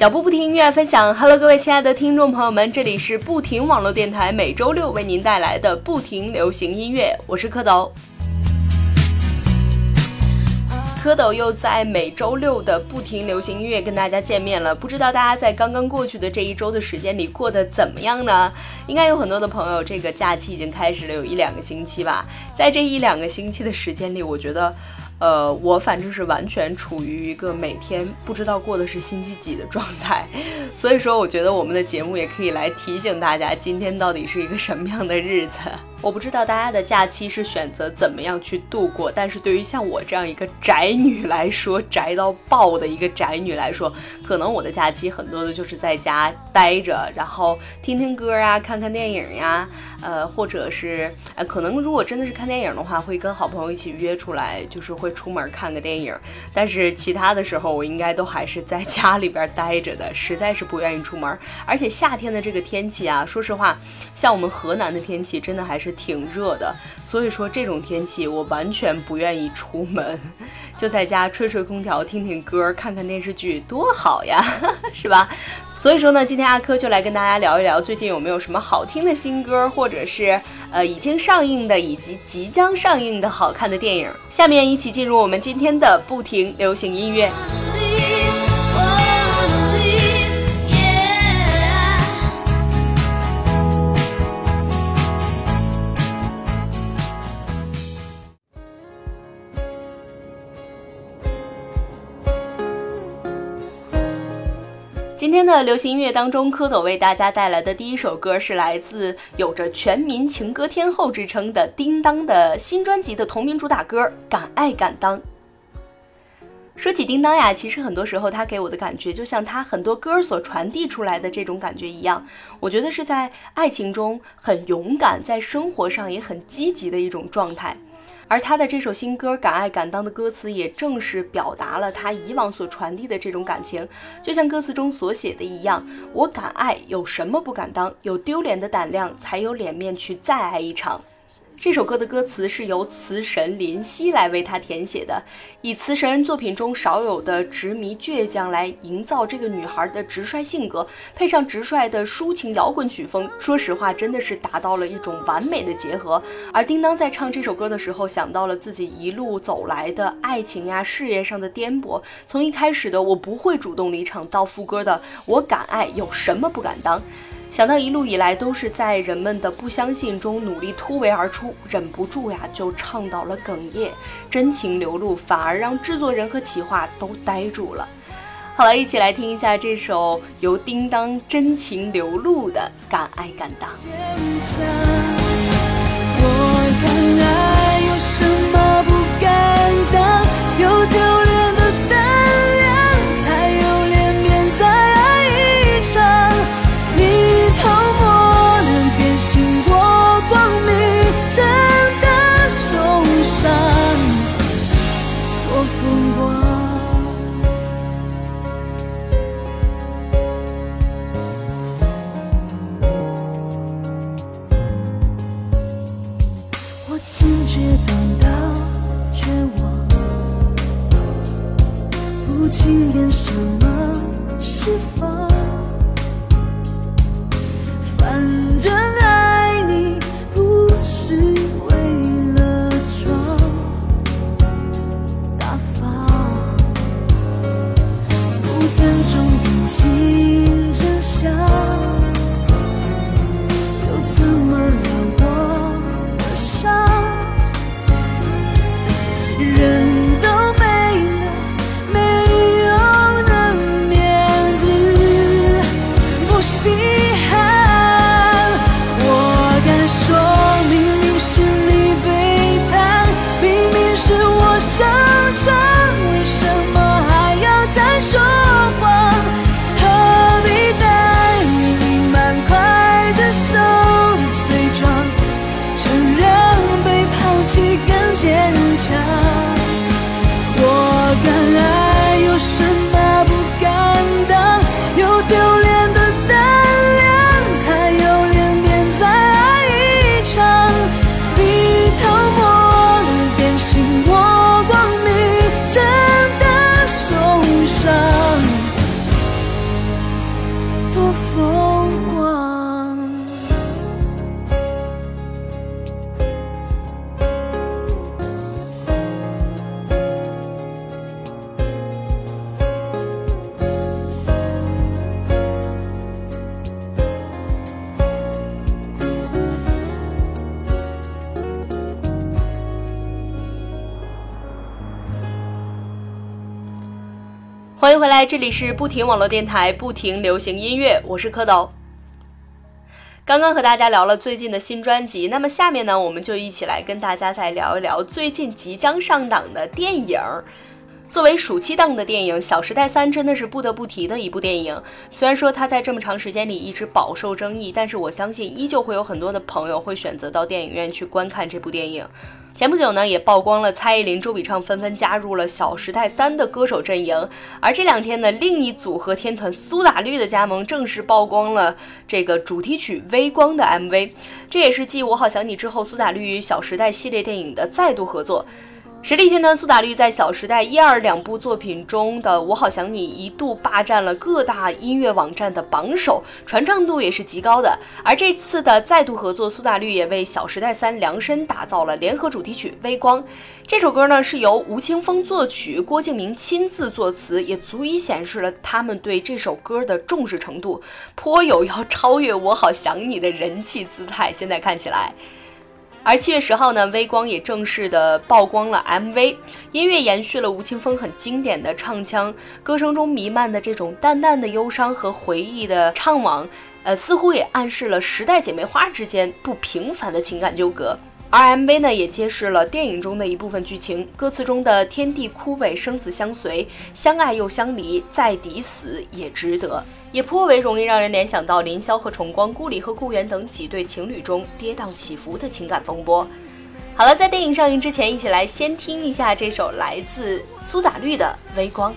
脚步不停，音乐分享。Hello，各位亲爱的听众朋友们，这里是不停网络电台，每周六为您带来的不停流行音乐，我是蝌蚪。蝌蚪又在每周六的不停流行音乐跟大家见面了。不知道大家在刚刚过去的这一周的时间里过得怎么样呢？应该有很多的朋友，这个假期已经开始了有一两个星期吧。在这一两个星期的时间里，我觉得。呃，我反正是完全处于一个每天不知道过的是星期几的状态，所以说我觉得我们的节目也可以来提醒大家，今天到底是一个什么样的日子。我不知道大家的假期是选择怎么样去度过，但是对于像我这样一个宅女来说，宅到爆的一个宅女来说，可能我的假期很多的就是在家待着，然后听听歌啊，看看电影呀，呃，或者是呃，可能如果真的是看电影的话，会跟好朋友一起约出来，就是会出门看个电影。但是其他的时候，我应该都还是在家里边待着的，实在是不愿意出门。而且夏天的这个天气啊，说实话，像我们河南的天气，真的还是。挺热的，所以说这种天气我完全不愿意出门，就在家吹吹空调、听听歌、看看电视剧，多好呀，是吧？所以说呢，今天阿珂就来跟大家聊一聊最近有没有什么好听的新歌，或者是呃已经上映的以及即将上映的好看的电影。下面一起进入我们今天的不停流行音乐。今天的流行音乐当中，蝌蚪为大家带来的第一首歌是来自有着全民情歌天后之称的叮当的新专辑的同名主打歌《敢爱敢当》。说起叮当呀，其实很多时候他给我的感觉，就像他很多歌所传递出来的这种感觉一样，我觉得是在爱情中很勇敢，在生活上也很积极的一种状态。而他的这首新歌《敢爱敢当》的歌词，也正是表达了他以往所传递的这种感情。就像歌词中所写的一样：“我敢爱，有什么不敢当？有丢脸的胆量，才有脸面去再爱一场。”这首歌的歌词是由词神林夕来为他填写的，以词神作品中少有的执迷倔强来营造这个女孩的直率性格，配上直率的抒情摇滚曲风，说实话，真的是达到了一种完美的结合。而叮当在唱这首歌的时候，想到了自己一路走来的爱情呀、事业上的颠簸，从一开始的我不会主动离场，到副歌的我敢爱，有什么不敢当。想到一路以来都是在人们的不相信中努力突围而出，忍不住呀就唱到了哽咽，真情流露，反而让制作人和企划都呆住了。好了，一起来听一下这首由叮当真情流露的《敢爱敢当》。三种感情。欢迎回来，这里是不停网络电台，不停流行音乐，我是蝌蚪。刚刚和大家聊了最近的新专辑，那么下面呢，我们就一起来跟大家再聊一聊最近即将上档的电影。作为暑期档的电影，《小时代三》真的是不得不提的一部电影。虽然说它在这么长时间里一直饱受争议，但是我相信依旧会有很多的朋友会选择到电影院去观看这部电影。前不久呢，也曝光了蔡依林、周笔畅纷纷加入了《小时代三》的歌手阵营。而这两天呢，另一组合天团苏打绿的加盟正式曝光了这个主题曲《微光》的 MV。这也是继《我好想你》之后，苏打绿与《小时代》系列电影的再度合作。实力天团苏打绿在《小时代》一二两部作品中的《我好想你》一度霸占了各大音乐网站的榜首，传唱度也是极高的。而这次的再度合作，苏打绿也为《小时代三》量身打造了联合主题曲《微光》。这首歌呢是由吴青峰作曲，郭敬明亲自作词，也足以显示了他们对这首歌的重视程度，颇有要超越《我好想你》的人气姿态。现在看起来。而七月十号呢，微光也正式的曝光了 MV，音乐延续了吴青峰很经典的唱腔，歌声中弥漫的这种淡淡的忧伤和回忆的怅惘，呃，似乎也暗示了时代姐妹花之间不平凡的情感纠葛。而 MV 呢，也揭示了电影中的一部分剧情，歌词中的“天地枯萎，生死相随，相爱又相离，再抵死也值得”，也颇为容易让人联想到林萧和重光、顾里和顾源等几对情侣中跌宕起伏的情感风波。好了，在电影上映之前，一起来先听一下这首来自苏打绿的《微光》。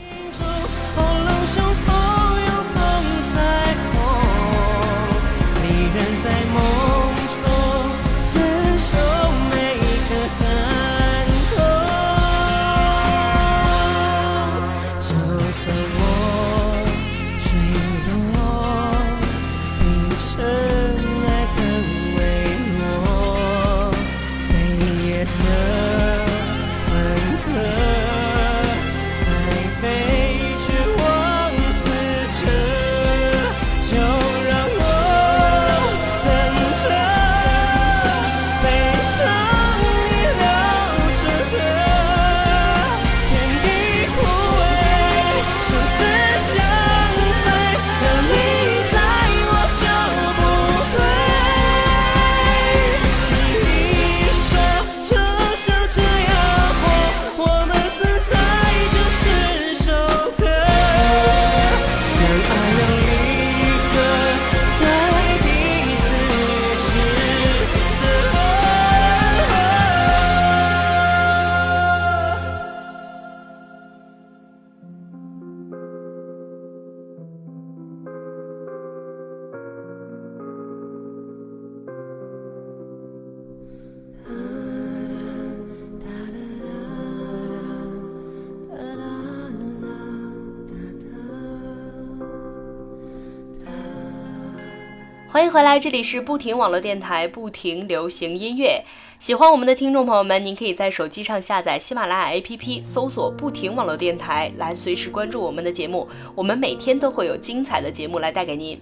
欢迎回来，这里是不停网络电台，不停流行音乐。喜欢我们的听众朋友们，您可以在手机上下载喜马拉雅 APP，搜索“不停网络电台”，来随时关注我们的节目。我们每天都会有精彩的节目来带给您。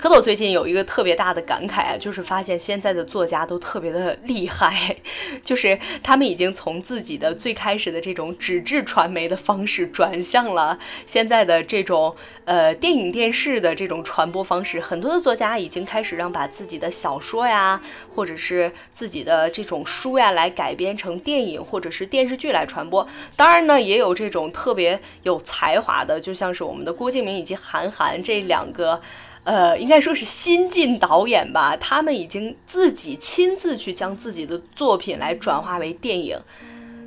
蝌蚪最近有一个特别大的感慨啊，就是发现现在的作家都特别的厉害，就是他们已经从自己的最开始的这种纸质传媒的方式，转向了现在的这种呃电影电视的这种传播方式。很多的作家已经开始让把自己的小说呀，或者是自己的这种书呀，来改编成电影或者是电视剧来传播。当然呢，也有这种特别有才华的，就像是我们的郭敬明以及韩寒这两个。呃，应该说是新晋导演吧，他们已经自己亲自去将自己的作品来转化为电影。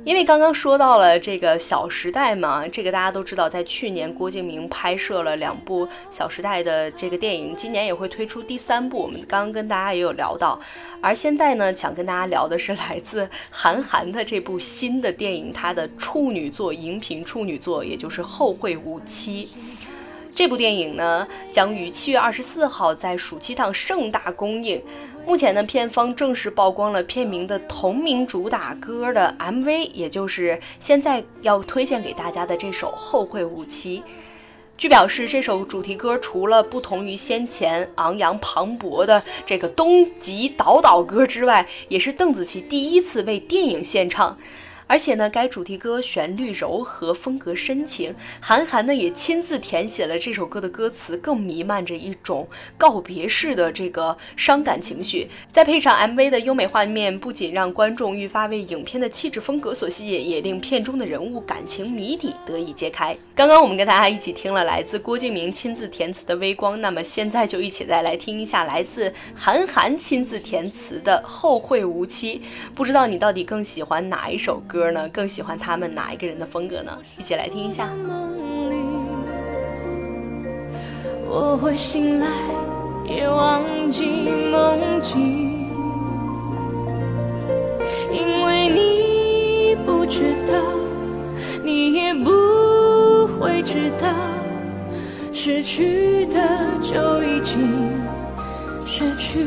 因为刚刚说到了这个《小时代》嘛，这个大家都知道，在去年郭敬明拍摄了两部《小时代》的这个电影，今年也会推出第三部。我们刚刚跟大家也有聊到，而现在呢，想跟大家聊的是来自韩寒的这部新的电影，他的处女作、荧屏处女作，也就是《后会无期》。这部电影呢，将于七月二十四号在暑期档盛大公映。目前呢，片方正式曝光了片名的同名主打歌的 MV，也就是现在要推荐给大家的这首《后会无期》。据表示，这首主题歌除了不同于先前昂扬磅礴的这个东极岛岛歌之外，也是邓紫棋第一次为电影献唱。而且呢，该主题歌旋律柔和，风格深情。韩寒呢也亲自填写了这首歌的歌词，更弥漫着一种告别式的这个伤感情绪。再配上 MV 的优美画面，不仅让观众愈发为影片的气质风格所吸引，也令片中的人物感情谜底得以揭开。刚刚我们跟大家一起听了来自郭敬明亲自填词的《微光》，那么现在就一起再来听一下来自韩寒亲自填词的《后会无期》。不知道你到底更喜欢哪一首歌？歌呢？更喜欢他们哪一个人的风格呢？一起来听一下。我会醒来，也忘记梦境，因为你不知道，你也不会知道，失去的就已经失去。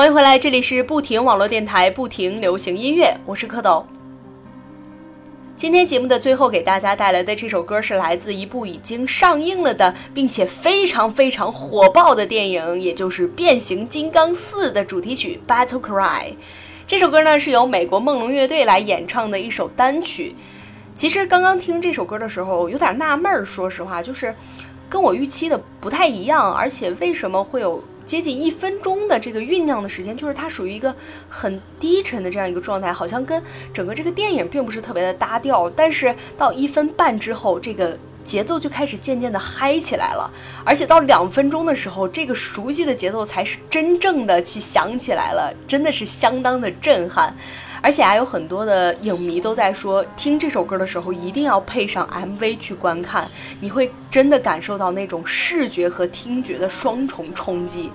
欢迎回来，这里是不停网络电台，不停流行音乐，我是蝌蚪。今天节目的最后，给大家带来的这首歌是来自一部已经上映了的，并且非常非常火爆的电影，也就是《变形金刚四》的主题曲《Battle Cry》。这首歌呢是由美国梦龙乐队来演唱的一首单曲。其实刚刚听这首歌的时候，有点纳闷儿，说实话，就是跟我预期的不太一样，而且为什么会有？接近一分钟的这个酝酿的时间，就是它属于一个很低沉的这样一个状态，好像跟整个这个电影并不是特别的搭调。但是到一分半之后，这个节奏就开始渐渐的嗨起来了，而且到两分钟的时候，这个熟悉的节奏才是真正的去响起来了，真的是相当的震撼。而且还有很多的影迷都在说，听这首歌的时候一定要配上 MV 去观看，你会真的感受到那种视觉和听觉的双重冲击。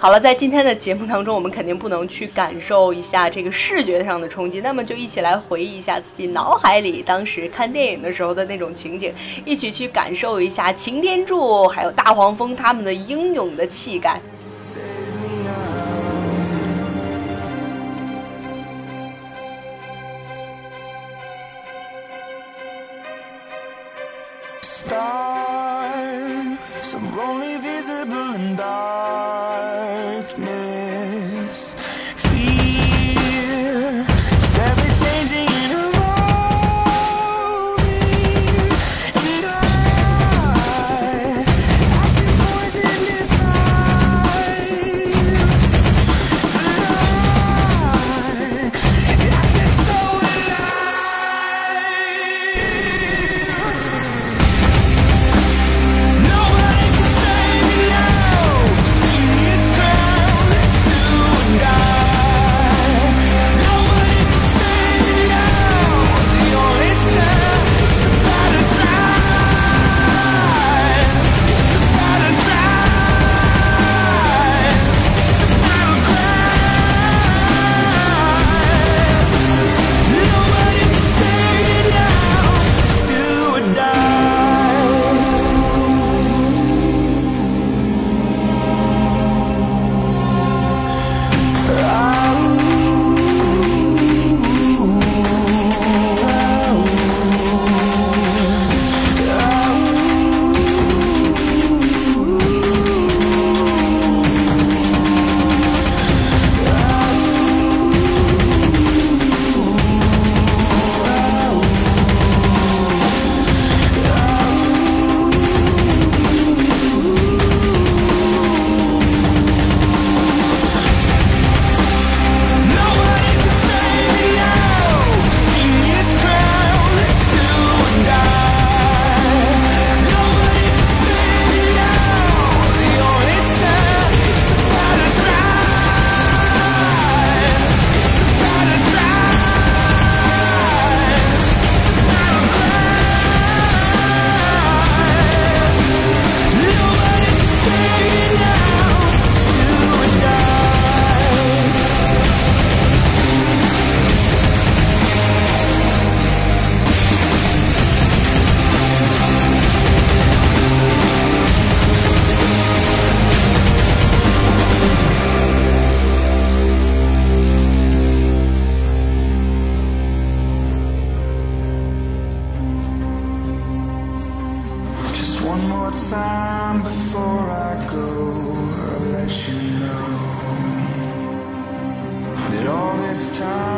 好了，在今天的节目当中，我们肯定不能去感受一下这个视觉上的冲击，那么就一起来回忆一下自己脑海里当时看电影的时候的那种情景，一起去感受一下擎天柱还有大黄蜂他们的英勇的气概。Time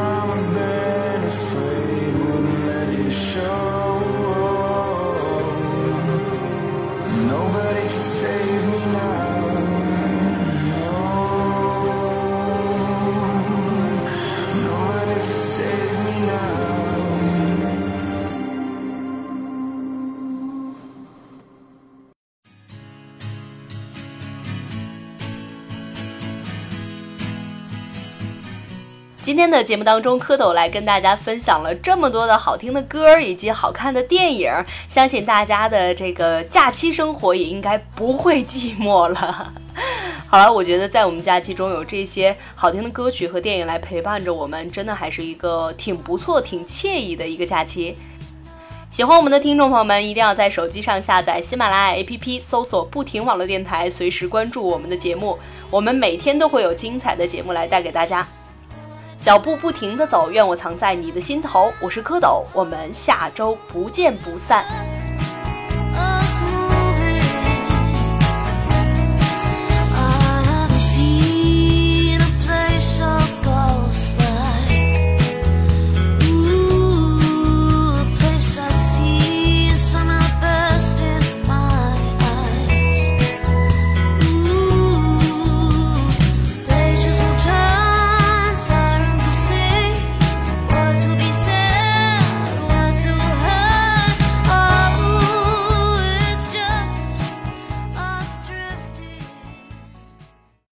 的节目当中，蝌蚪来跟大家分享了这么多的好听的歌以及好看的电影，相信大家的这个假期生活也应该不会寂寞了。好了，我觉得在我们假期中有这些好听的歌曲和电影来陪伴着我们，真的还是一个挺不错、挺惬意的一个假期。喜欢我们的听众朋友们，一定要在手机上下载喜马拉雅 APP，搜索“不停网络电台”，随时关注我们的节目。我们每天都会有精彩的节目来带给大家。脚步不停地走，愿我藏在你的心头。我是蝌蚪，我们下周不见不散。